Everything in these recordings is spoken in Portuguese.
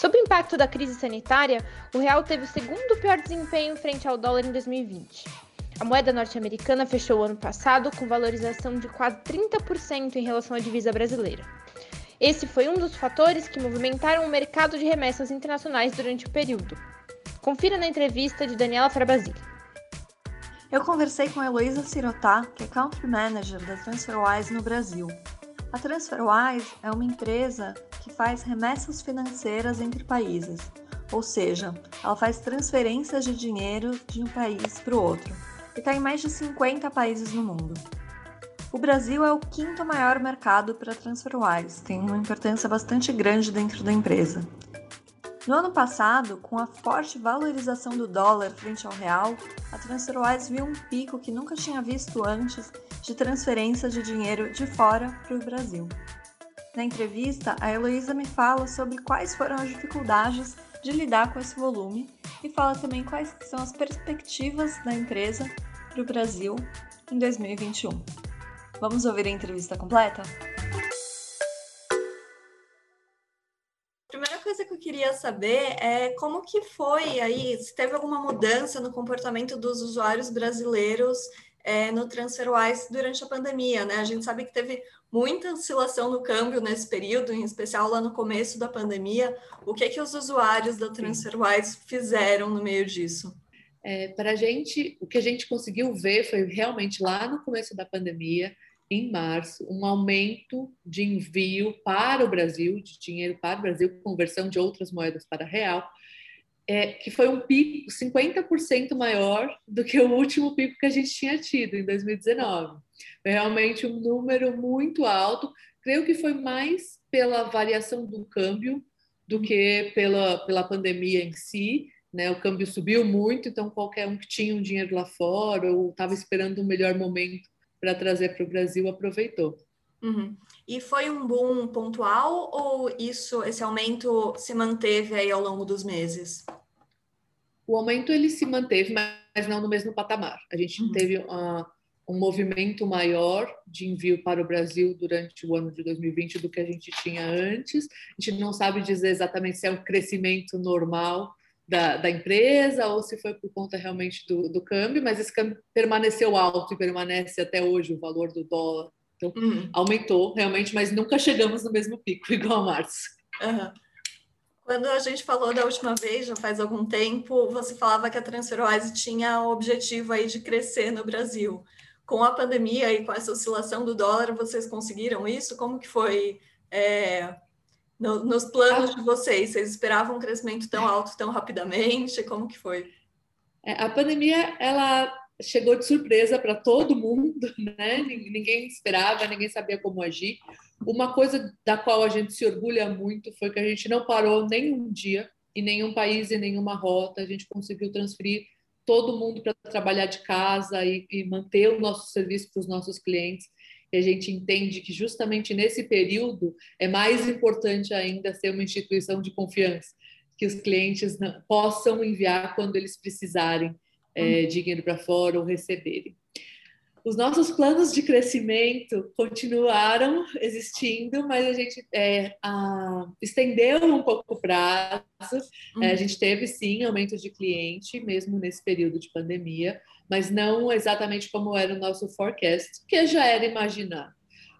Sob o impacto da crise sanitária, o real teve o segundo pior desempenho frente ao dólar em 2020. A moeda norte-americana fechou o ano passado com valorização de quase 30% em relação à divisa brasileira. Esse foi um dos fatores que movimentaram o mercado de remessas internacionais durante o período. Confira na entrevista de Daniela Frabasile. Eu conversei com a Heloísa Sirotá, que é Country Manager da TransferWise no Brasil. A TransferWise é uma empresa que faz remessas financeiras entre países, ou seja, ela faz transferências de dinheiro de um país para o outro, e está em mais de 50 países no mundo. O Brasil é o quinto maior mercado para TransferWise, tem uma importância bastante grande dentro da empresa. No ano passado, com a forte valorização do dólar frente ao real, a TransferWise viu um pico que nunca tinha visto antes de transferência de dinheiro de fora para o Brasil. Na entrevista, a Heloísa me fala sobre quais foram as dificuldades de lidar com esse volume e fala também quais são as perspectivas da empresa para o Brasil em 2021. Vamos ouvir a entrevista completa? Queria saber é como que foi aí, se teve alguma mudança no comportamento dos usuários brasileiros é, no TransferWise durante a pandemia, né? A gente sabe que teve muita oscilação no câmbio nesse período, em especial lá no começo da pandemia. O que que os usuários da TransferWise fizeram no meio disso? É, para a gente, o que a gente conseguiu ver foi realmente lá no começo da pandemia, em março, um aumento de envio para o Brasil, de dinheiro para o Brasil, conversão de outras moedas para real, é, que foi um pico 50% maior do que o último pico que a gente tinha tido em 2019. Foi realmente um número muito alto. Creio que foi mais pela variação do câmbio do que pela, pela pandemia em si. Né? O câmbio subiu muito, então qualquer um que tinha um dinheiro lá fora ou estava esperando um melhor momento para trazer para o Brasil aproveitou. Uhum. E foi um boom pontual ou isso, esse aumento se manteve aí ao longo dos meses? O aumento ele se manteve, mas não no mesmo patamar. A gente uhum. teve uh, um movimento maior de envio para o Brasil durante o ano de 2020 do que a gente tinha antes. A gente não sabe dizer exatamente se é um crescimento normal da, da empresa ou se foi por conta realmente do, do câmbio, mas esse câmbio permaneceu alto e permanece até hoje o valor do dólar. Então, uhum. aumentou realmente, mas nunca chegamos no mesmo pico, igual a março. Uhum. Quando a gente falou da última vez, já faz algum tempo, você falava que a TransferWise tinha o objetivo aí de crescer no Brasil. Com a pandemia e com essa oscilação do dólar, vocês conseguiram isso? Como que foi é, no, nos planos de vocês? Vocês esperavam um crescimento tão alto tão rapidamente? Como que foi? É, a pandemia, ela chegou de surpresa para todo mundo, né? Ninguém esperava, ninguém sabia como agir. Uma coisa da qual a gente se orgulha muito foi que a gente não parou nenhum dia em nenhum país, em nenhuma rota. A gente conseguiu transferir todo mundo para trabalhar de casa e, e, manter o nosso serviço para os nossos clientes. E a gente entende que justamente nesse período é mais importante ainda ser uma instituição de confiança, que os clientes possam enviar quando eles precisarem é, dinheiro para fora ou receberem. Os nossos planos de crescimento continuaram existindo, mas a gente é, a, estendeu um pouco o prazo. Uhum. É, a gente teve sim aumento de cliente, mesmo nesse período de pandemia, mas não exatamente como era o nosso forecast, que já era imaginar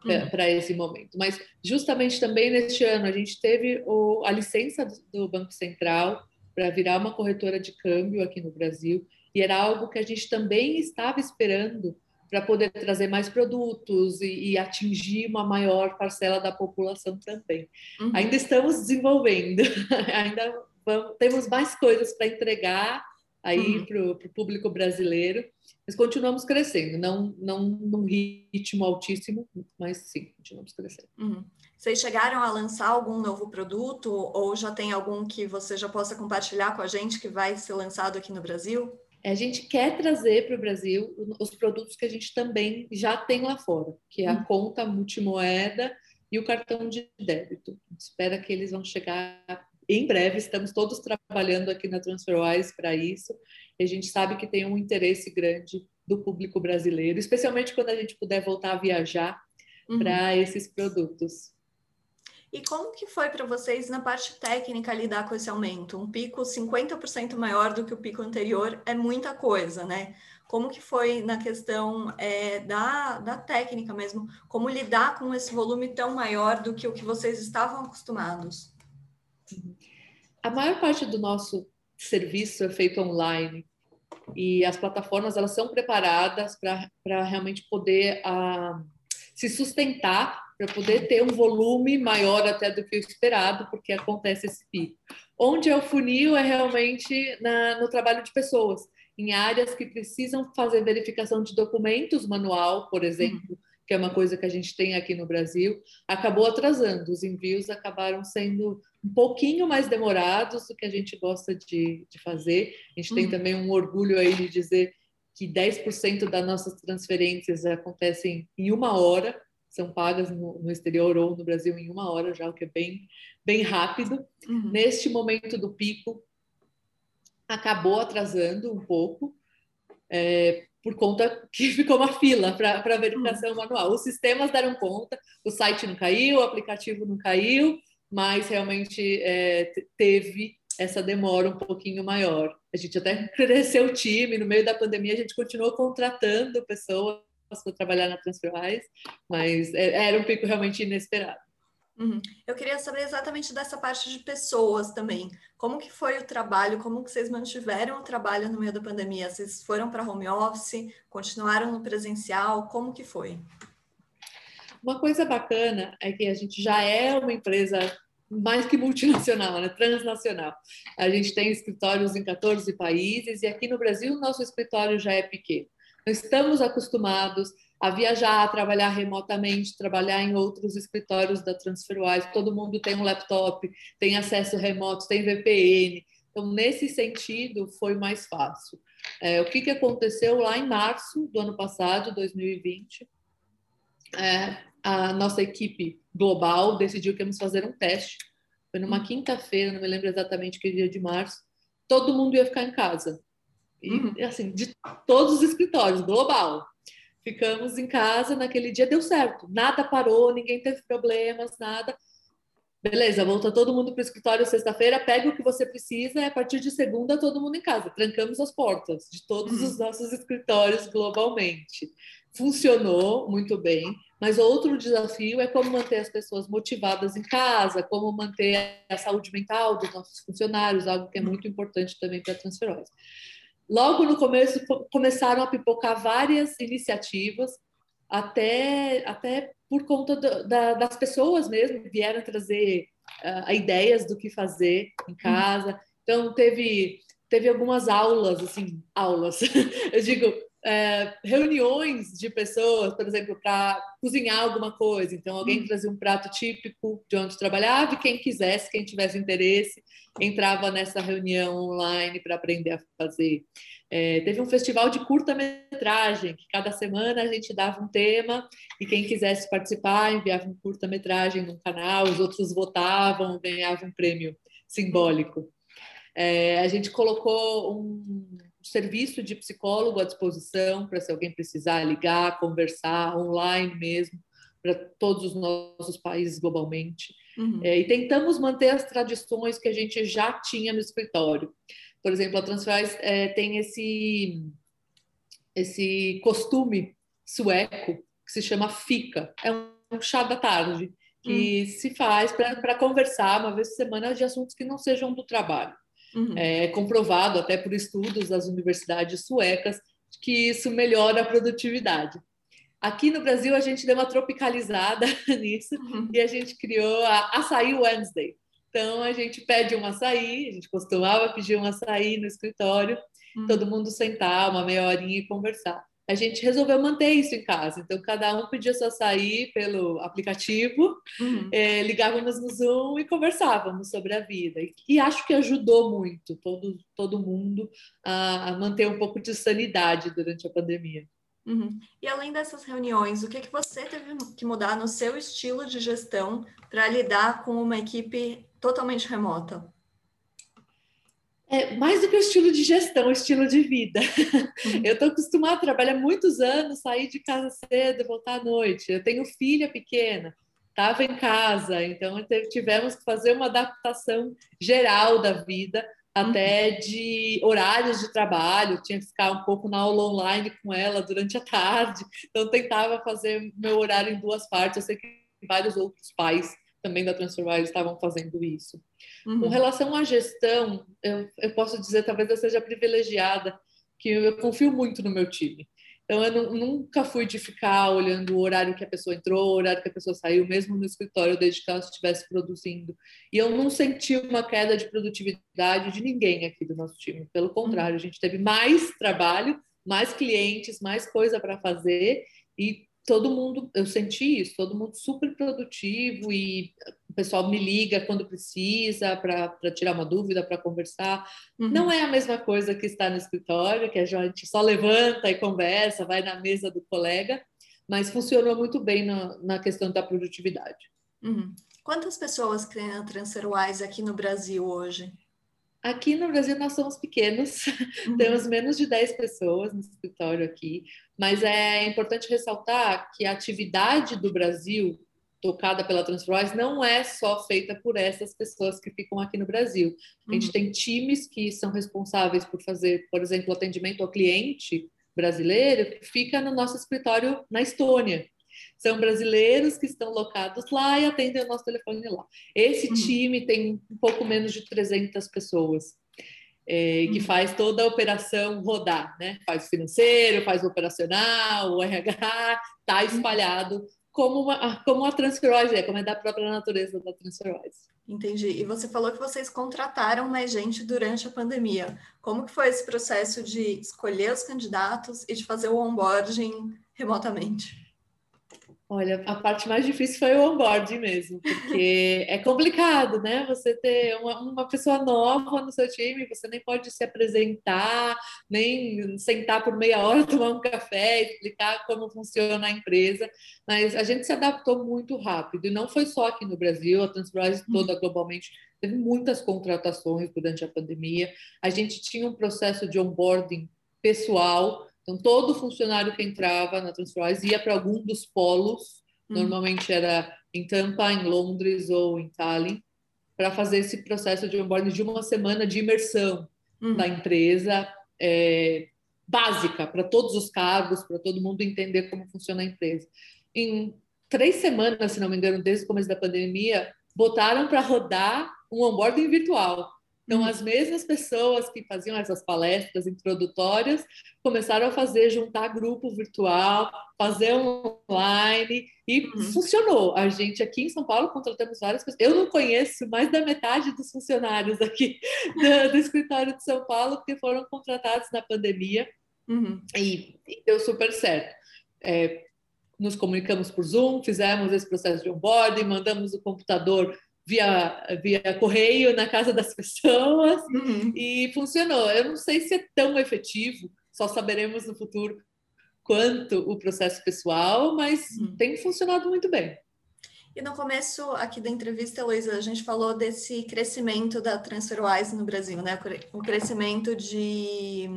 é, uhum. para esse momento. Mas justamente também neste ano a gente teve o, a licença do Banco Central para virar uma corretora de câmbio aqui no Brasil, e era algo que a gente também estava esperando para poder trazer mais produtos e, e, atingir uma maior parcela da população também. Uhum. Ainda estamos desenvolvendo, ainda vamos, temos mais coisas para entregar aí uhum. para o público brasileiro, mas continuamos crescendo, não, não num ritmo altíssimo, mas sim, continuamos crescendo. Uhum. Vocês chegaram a lançar algum novo produto ou já tem algum que você já possa compartilhar com a gente que vai ser lançado aqui no Brasil? A gente quer trazer para o Brasil os produtos que a gente também já tem lá fora, que é a uhum. conta multimoeda e o cartão de débito. Espera que eles vão chegar em breve. Estamos todos trabalhando aqui na TransferWise para isso. E a gente sabe que tem um interesse grande do público brasileiro, especialmente quando a gente puder voltar a viajar uhum. para esses produtos. E como que foi para vocês na parte técnica lidar com esse aumento? Um pico 50% maior do que o pico anterior é muita coisa, né? Como que foi na questão é, da, da técnica mesmo? Como lidar com esse volume tão maior do que o que vocês estavam acostumados? A maior parte do nosso serviço é feito online e as plataformas elas são preparadas para realmente poder uh, se sustentar para poder ter um volume maior até do que o esperado, porque acontece esse pico. Onde é o funil é realmente na, no trabalho de pessoas, em áreas que precisam fazer verificação de documentos manual, por exemplo, uhum. que é uma coisa que a gente tem aqui no Brasil, acabou atrasando. Os envios acabaram sendo um pouquinho mais demorados do que a gente gosta de, de fazer. A gente uhum. tem também um orgulho aí de dizer que 10% das nossas transferências acontecem em uma hora, são pagas no, no, exterior ou no Brasil em uma hora já, o que é bem, bem rápido. Uhum. Neste momento do pico, acabou atrasando um pouco, é, por conta que ficou uma fila para verificação uhum. manual. Os sistemas deram conta, o site não caiu, o aplicativo não caiu, mas realmente é, teve essa demora um pouquinho maior. A gente até cresceu o time, no meio da pandemia a gente continuou contratando pessoas para trabalhar na TransferWise, mas é, era um pico realmente inesperado. Uhum. Eu queria saber exatamente dessa parte de pessoas também. Como que foi o trabalho? Como que vocês mantiveram o trabalho no meio da pandemia? Vocês foram para home office? Continuaram no presencial? Como que foi? Uma coisa bacana é que a gente já é uma empresa mais que multinacional, né? transnacional. A gente tem escritórios em 14 países e aqui no Brasil nosso escritório já é pequeno. Estamos acostumados a viajar, a trabalhar remotamente, trabalhar em outros escritórios da TransferWise. Todo mundo tem um laptop, tem acesso remoto, tem VPN. Então, nesse sentido, foi mais fácil. É, o que, que aconteceu lá em março do ano passado, 2020? É, a nossa equipe global decidiu que íamos fazer um teste. Foi numa quinta-feira, não me lembro exatamente que dia de março. Todo mundo ia ficar em casa. E, uhum. assim, de todos os escritórios, global. Ficamos em casa naquele dia, deu certo. Nada parou, ninguém teve problemas, nada. Beleza, volta todo mundo para o escritório sexta-feira, pega o que você precisa e a partir de segunda todo mundo em casa. Trancamos as portas de todos uhum. os nossos escritórios globalmente. Funcionou muito bem, mas outro desafio é como manter as pessoas motivadas em casa, como manter a saúde mental dos nossos funcionários, algo que é muito importante também para a transferência. Logo no começo começaram a pipocar várias iniciativas, até, até por conta do, da, das pessoas mesmo, vieram trazer uh, ideias do que fazer em casa. Então, teve, teve algumas aulas, assim, aulas, eu digo, é, reuniões de pessoas, por exemplo, para cozinhar alguma coisa. Então, alguém hum. trazia um prato típico de onde trabalhava e quem quisesse, quem tivesse interesse, entrava nessa reunião online para aprender a fazer. É, teve um festival de curta-metragem, que cada semana a gente dava um tema e quem quisesse participar enviava um curta-metragem no canal, os outros votavam, ganhavam um prêmio simbólico. É, a gente colocou um serviço de psicólogo à disposição para se alguém precisar ligar, conversar online mesmo, para todos os nossos países globalmente. Uhum. É, e tentamos manter as tradições que a gente já tinha no escritório. Por exemplo, a Transfers é, tem esse, esse costume sueco que se chama fica. É um chá da tarde que uhum. se faz para conversar uma vez por semana de assuntos que não sejam do trabalho. Uhum. É comprovado até por estudos das universidades suecas que isso melhora a produtividade. Aqui no Brasil a gente deu uma tropicalizada nisso uhum. e a gente criou a Açaí Wednesday. Então a gente pede um açaí, a gente costumava pedir um açaí no escritório uhum. todo mundo sentar uma meia horinha e conversar. A gente resolveu manter isso em casa, então cada um podia só sair pelo aplicativo, uhum. é, ligávamos no Zoom e conversávamos sobre a vida. E, e acho que ajudou muito todo, todo mundo a, a manter um pouco de sanidade durante a pandemia. Uhum. E além dessas reuniões, o que, que você teve que mudar no seu estilo de gestão para lidar com uma equipe totalmente remota? É, mais do que o estilo de gestão, o estilo de vida. Uhum. Eu estou acostumada a trabalhar muitos anos, sair de casa cedo, voltar à noite. Eu tenho filha pequena, estava em casa, então tivemos que fazer uma adaptação geral da vida até de horários de trabalho, tinha que ficar um pouco na aula online com ela durante a tarde, então tentava fazer meu horário em duas partes. Eu sei que vários outros pais também da Transformar estavam fazendo isso. Uhum. Com relação à gestão, eu, eu posso dizer, talvez eu seja privilegiada, que eu confio muito no meu time. Então, eu nunca fui de ficar olhando o horário que a pessoa entrou, o horário que a pessoa saiu, mesmo no escritório, desde que ela estivesse produzindo. E eu não senti uma queda de produtividade de ninguém aqui do nosso time. Pelo contrário, a gente teve mais trabalho, mais clientes, mais coisa para fazer e todo mundo, eu senti isso, todo mundo super produtivo e o pessoal me liga quando precisa para tirar uma dúvida, para conversar. Uhum. Não é a mesma coisa que estar no escritório, que a gente só levanta e conversa, vai na mesa do colega, mas funcionou muito bem na, na questão da produtividade. Uhum. Quantas pessoas criam na TransferWise aqui no Brasil hoje? Aqui no Brasil nós somos pequenos, uhum. temos menos de 10 pessoas no escritório aqui, mas é importante ressaltar que a atividade do Brasil tocada pela Transferwise não é só feita por essas pessoas que ficam aqui no Brasil. A gente uhum. tem times que são responsáveis por fazer, por exemplo, atendimento ao cliente brasileiro que fica no nosso escritório na Estônia. São brasileiros que estão locados lá e atendem o nosso telefone lá. Esse uhum. time tem um pouco menos de 300 pessoas. É, que uhum. faz toda a operação rodar, né? Faz o financeiro, faz o operacional, o RH, está espalhado como, uma, como a TransferWise é, como é da própria natureza da TransferWise. Entendi. E você falou que vocês contrataram mais gente durante a pandemia. Como que foi esse processo de escolher os candidatos e de fazer o onboarding remotamente? Olha, a parte mais difícil foi o onboarding mesmo, porque é complicado, né? Você ter uma, uma, pessoa nova no seu time, você nem pode se apresentar, nem sentar por meia hora, tomar um café, explicar como funciona a empresa. Mas a gente se adaptou muito rápido, e não foi só aqui no Brasil, a Transbras toda globalmente teve muitas contratações durante a pandemia. A gente tinha um processo de onboarding pessoal então, todo funcionário que entrava na TransferWise ia para algum dos polos, uhum. normalmente era em Tampa, em Londres ou em Tallinn, para fazer esse processo de onboarding de uma semana de imersão uhum. na empresa, é, básica, para todos os cargos, para todo mundo entender como funciona a empresa. Em três semanas, se não me engano, desde o começo da pandemia, botaram para rodar um onboarding virtual. Então, as mesmas pessoas que faziam essas palestras introdutórias começaram a fazer, juntar grupo virtual, fazer online e uhum. funcionou. A gente aqui em São Paulo contratamos várias pessoas. Eu não conheço mais da metade dos funcionários aqui do, do escritório de São Paulo, porque foram contratados na pandemia uhum. e, e, deu super certo. É, nos comunicamos por Zoom, fizemos esse processo de onboarding, mandamos o computador via, via correio na casa das pessoas uhum. e funcionou. Eu não sei se é tão efetivo, só saberemos no futuro quanto o processo pessoal, mas uhum. tem funcionado muito bem. E no começo aqui da entrevista, Luísa, a gente falou desse crescimento da TransferWise no Brasil, né? O crescimento de,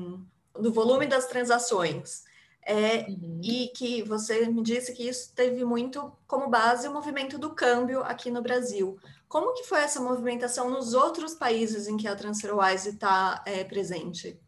do volume das transações. É, uhum. E que você me disse que isso teve muito como base o movimento do câmbio aqui no Brasil. Como que foi essa movimentação nos outros países em que a TransferWise está é, presente?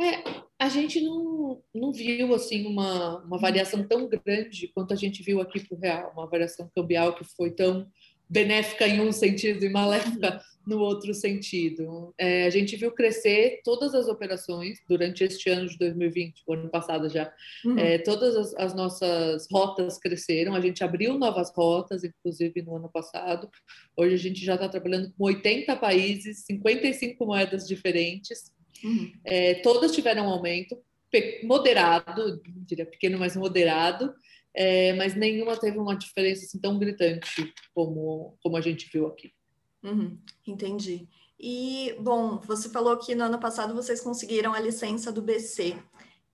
É, a gente não, não viu assim uma, uma variação tão grande quanto a gente viu aqui para o real, uma variação cambial que foi tão benéfica em um sentido e maléfica no outro sentido. É, a gente viu crescer todas as operações durante este ano de 2020, o ano passado já. Uhum. É, todas as, as, nossas rotas cresceram. A gente abriu novas rotas, inclusive no ano passado. Hoje a gente já está trabalhando com 80 países, 55 moedas diferentes. Uhum. É, todas tiveram um aumento moderado, diria pequeno, mas moderado, é, mas nenhuma teve uma diferença assim, tão gritante como, como a gente viu aqui. Uhum, entendi. E, bom, você falou que no ano passado vocês conseguiram a licença do BC.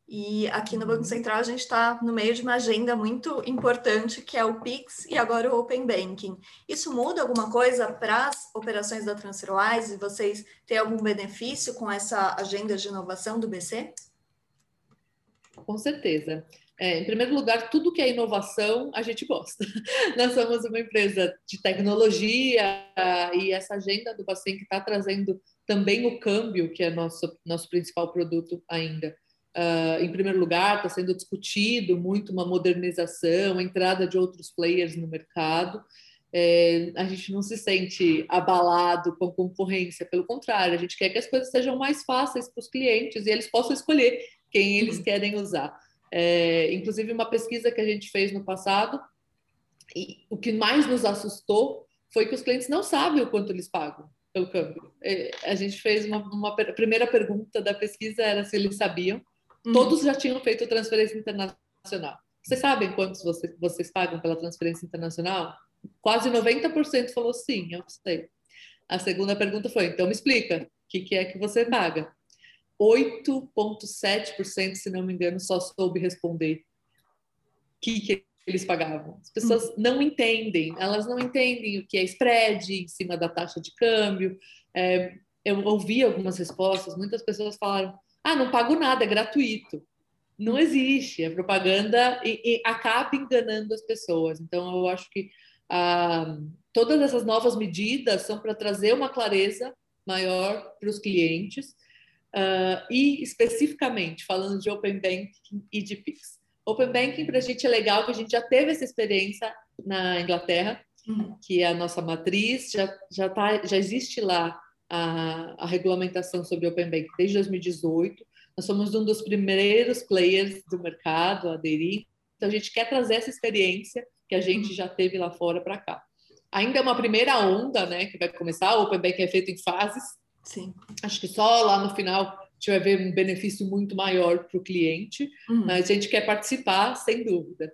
E aqui no Banco uhum. Central a gente está no meio de uma agenda muito importante, que é o PIX e agora o Open Banking. Isso muda alguma coisa para as operações da TransferWise? Vocês têm algum benefício com essa agenda de inovação do BC? Com certeza. É, em primeiro lugar, tudo que é inovação a gente gosta. Nós somos uma empresa de tecnologia e essa agenda do Bacen que está trazendo também o câmbio, que é nosso, nosso principal produto ainda. Uh, em primeiro lugar, está sendo discutido muito uma modernização, a entrada de outros players no mercado. É, a gente não se sente abalado com concorrência, pelo contrário, a gente quer que as coisas sejam mais fáceis para os clientes e eles possam escolher quem eles uhum. querem usar. É, inclusive, uma pesquisa que a gente fez no passado, e o que mais nos assustou foi que os clientes não sabem o quanto eles pagam pelo câmbio. É, a gente fez uma, uma a primeira pergunta da pesquisa era se eles sabiam. Uhum. Todos já tinham feito transferência internacional. Vocês sabem quantos vocês, vocês pagam pela transferência internacional? Quase 90% falou sim, eu sei. A segunda pergunta foi: então me explica, o que, que é que você paga? 8,7%, se não me engano, só soube responder o que, que eles pagavam. As pessoas hum. não entendem, elas não entendem o que é spread em cima da taxa de câmbio. É, eu ouvi algumas respostas, muitas pessoas falaram: ah, não pago nada, é gratuito. Não existe, a propaganda e, e acaba enganando as pessoas. Então, eu acho que ah, todas essas novas medidas são para trazer uma clareza maior para os clientes Uh, e especificamente falando de Open Banking e de Pix. Open Banking para a gente é legal, que a gente já teve essa experiência na Inglaterra, uhum. que é a nossa matriz, já, já, tá, já existe lá a, a regulamentação sobre Open Banking desde 2018. Nós somos um dos primeiros players do mercado a aderir, então a gente quer trazer essa experiência que a gente uhum. já teve lá fora para cá. Ainda é uma primeira onda, né, que vai começar. O Open Banking é feito em fases, Sim. Acho que só lá no final a gente vai ver um benefício muito maior para o cliente, uhum. mas a gente quer participar, sem dúvida.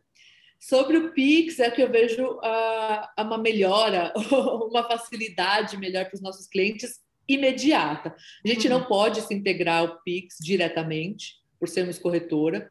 Sobre o Pix, é que eu vejo uh, uma melhora, uma facilidade melhor para os nossos clientes imediata. A gente uhum. não pode se integrar ao Pix diretamente, por sermos corretora,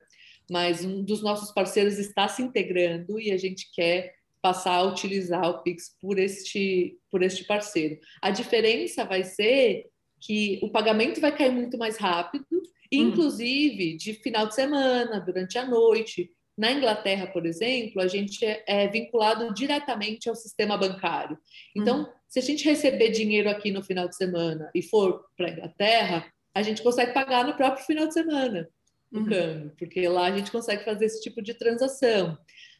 mas um dos nossos parceiros está se integrando e a gente quer passar a utilizar o Pix por este, por este parceiro. A diferença vai ser que o pagamento vai cair muito mais rápido, hum. inclusive de final de semana, durante a noite. Na Inglaterra, por exemplo, a gente é, vinculado diretamente ao sistema bancário. Então, uhum. se a gente receber dinheiro aqui no final de semana e for para a Inglaterra, a gente consegue pagar no próprio final de semana o uhum. câmbio, porque lá a gente consegue fazer esse tipo de transação.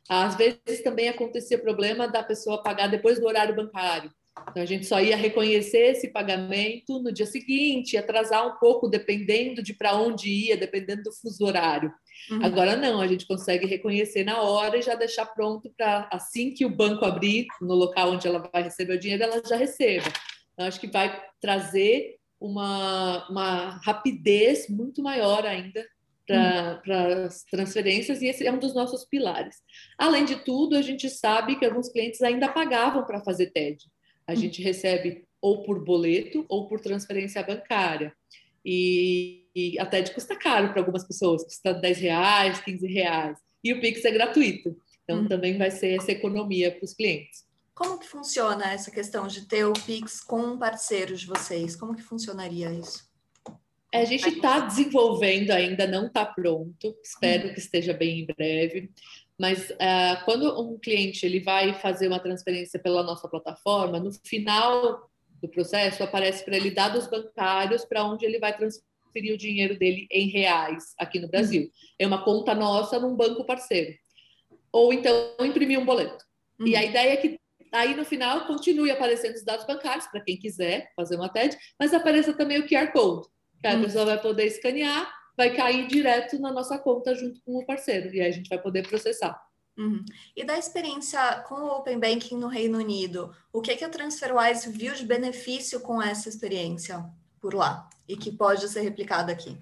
Às vezes também acontecia problema da pessoa pagar depois do horário bancário. Então a gente só ia reconhecer esse pagamento no dia seguinte, atrasar um pouco, dependendo de para onde ia, dependendo do fuso horário. Uhum. Agora não, a gente consegue reconhecer na hora e já deixar pronto para assim que o banco abrir no local onde ela vai receber o dinheiro, ela já receba. Então, acho que vai trazer uma, uma rapidez muito maior ainda para as transferências e esse é um dos nossos pilares. Além de tudo, a gente sabe que alguns clientes ainda pagavam para fazer TED. A gente recebe ou por boleto ou por transferência bancária. E, e a TED custa caro para algumas pessoas, custa 10 reais, 15 reais. E o Pix é gratuito. Então, hum. também vai ser essa economia para os clientes. Como que funciona essa questão de ter o Pix com parceiros de vocês? Como que funcionaria isso? A gente está desenvolvendo ainda, não está pronto. Espero uhum. que esteja bem em breve. Mas uh, quando um cliente ele vai fazer uma transferência pela nossa plataforma, no final do processo aparece para ele dados bancários para onde ele vai transferir o dinheiro dele em reais aqui no Brasil. Uhum. É uma conta nossa num banco parceiro. Ou então imprimir um boleto. Uhum. E a ideia é que aí no final continue aparecendo os dados bancários para quem quiser fazer uma TED, mas apareça também o QR Code que a pessoa vai poder escanear, vai cair direto na nossa conta junto com o parceiro, e aí a gente vai poder processar. Uhum. E da experiência com o Open Banking no Reino Unido, o que, que a TransferWise viu de benefício com essa experiência? por lá e que pode ser replicado aqui?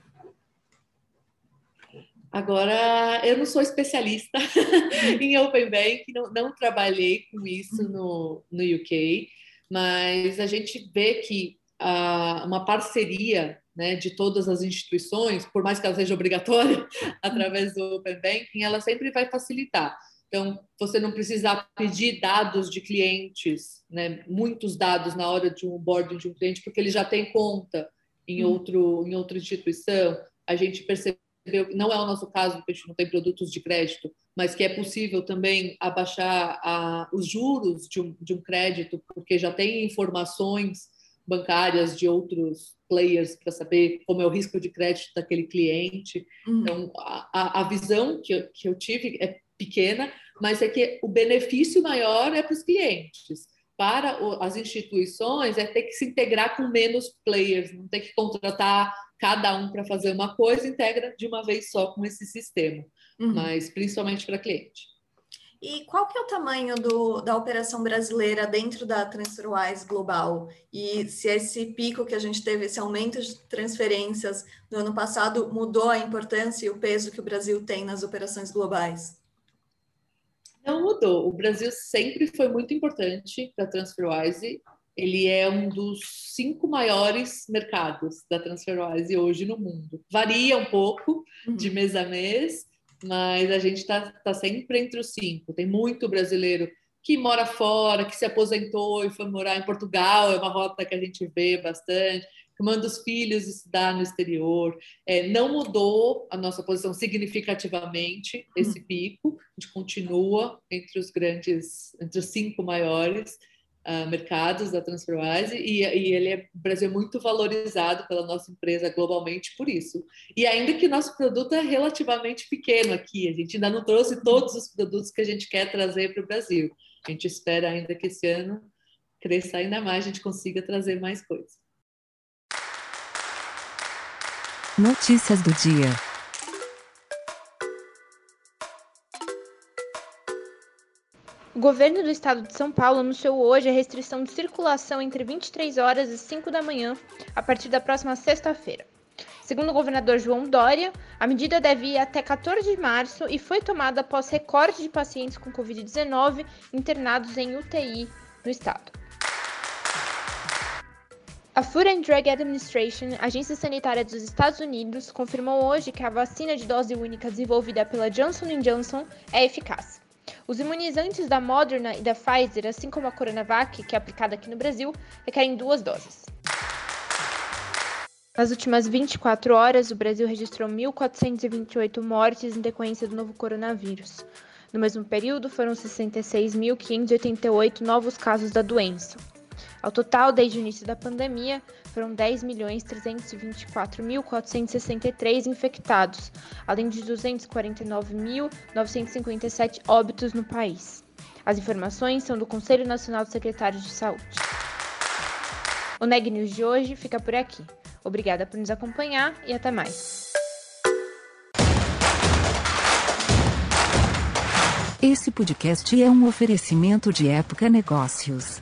Agora, eu não sou especialista em Open Bank, não, não trabalhei com isso no, no UK, mas a gente vê que uh, uma parceria né, de todas as instituições, por mais que ela seja obrigatória, através do Open Banking, ela sempre vai facilitar. Então, você não precisa pedir dados de clientes, né, muitos dados na hora de um onboarding de um cliente, porque ele já tem conta em, hum. outro, em outra instituição. A gente percebeu, não é o nosso caso, porque a gente não tem produtos de crédito, mas que é possível também abaixar a, os juros de um, de um crédito, porque já tem informações bancárias de outros players para saber como é o risco de crédito daquele cliente. Uhum. Então, a, a visão que eu, que eu tive é pequena, mas é que o benefício maior é para os clientes. Para as instituições, é ter que se integrar com menos players, não ter que contratar cada um para fazer uma coisa, integra de uma vez só com esse sistema, uhum. mas principalmente para cliente. E qual que é o tamanho do, da operação brasileira dentro da TransferWise Global? E se esse pico que a gente teve, esse aumento de transferências no ano passado, mudou a importância e o peso que o Brasil tem nas operações globais? Não mudou. O Brasil sempre foi muito importante para a TransferWise. Ele é um dos cinco maiores mercados da TransferWise hoje no mundo. Varia um pouco uhum. de mês a mês, mas a gente está tá sempre entre os cinco. Tem muito brasileiro que mora fora, que se aposentou e foi morar em Portugal, é uma rota que a gente vê bastante, que manda os filhos estudar no exterior. É, não mudou a nossa posição significativamente esse pico, a gente continua entre os grandes, entre os cinco maiores uh, mercados da TransferWise e, e ele é, o Brasil é muito valorizado pela nossa empresa globalmente por isso. E ainda que nosso produto é relativamente pequeno aqui, a gente ainda não trouxe todos os produtos que a gente quer trazer para o Brasil. A gente espera ainda que esse ano cresça ainda mais, a gente consiga trazer mais coisas. Notícias do dia. O governo do estado de São Paulo anunciou hoje a restrição de circulação entre 23 horas e 5 da manhã, a partir da próxima sexta-feira. Segundo o governador João Dória, a medida deve ir até 14 de março e foi tomada após recorde de pacientes com Covid-19 internados em UTI no estado. A Food and Drug Administration, agência sanitária dos Estados Unidos, confirmou hoje que a vacina de dose única desenvolvida pela Johnson Johnson é eficaz. Os imunizantes da Moderna e da Pfizer, assim como a Coronavac, que é aplicada aqui no Brasil, requerem duas doses. Nas últimas 24 horas, o Brasil registrou 1.428 mortes em decorrência do novo coronavírus. No mesmo período, foram 66.588 novos casos da doença. Ao total, desde o início da pandemia, foram 10.324.463 infectados, além de 249.957 óbitos no país. As informações são do Conselho Nacional de Secretários de Saúde. O Neg News de hoje fica por aqui. Obrigada por nos acompanhar e até mais. Esse podcast é um oferecimento de Época Negócios.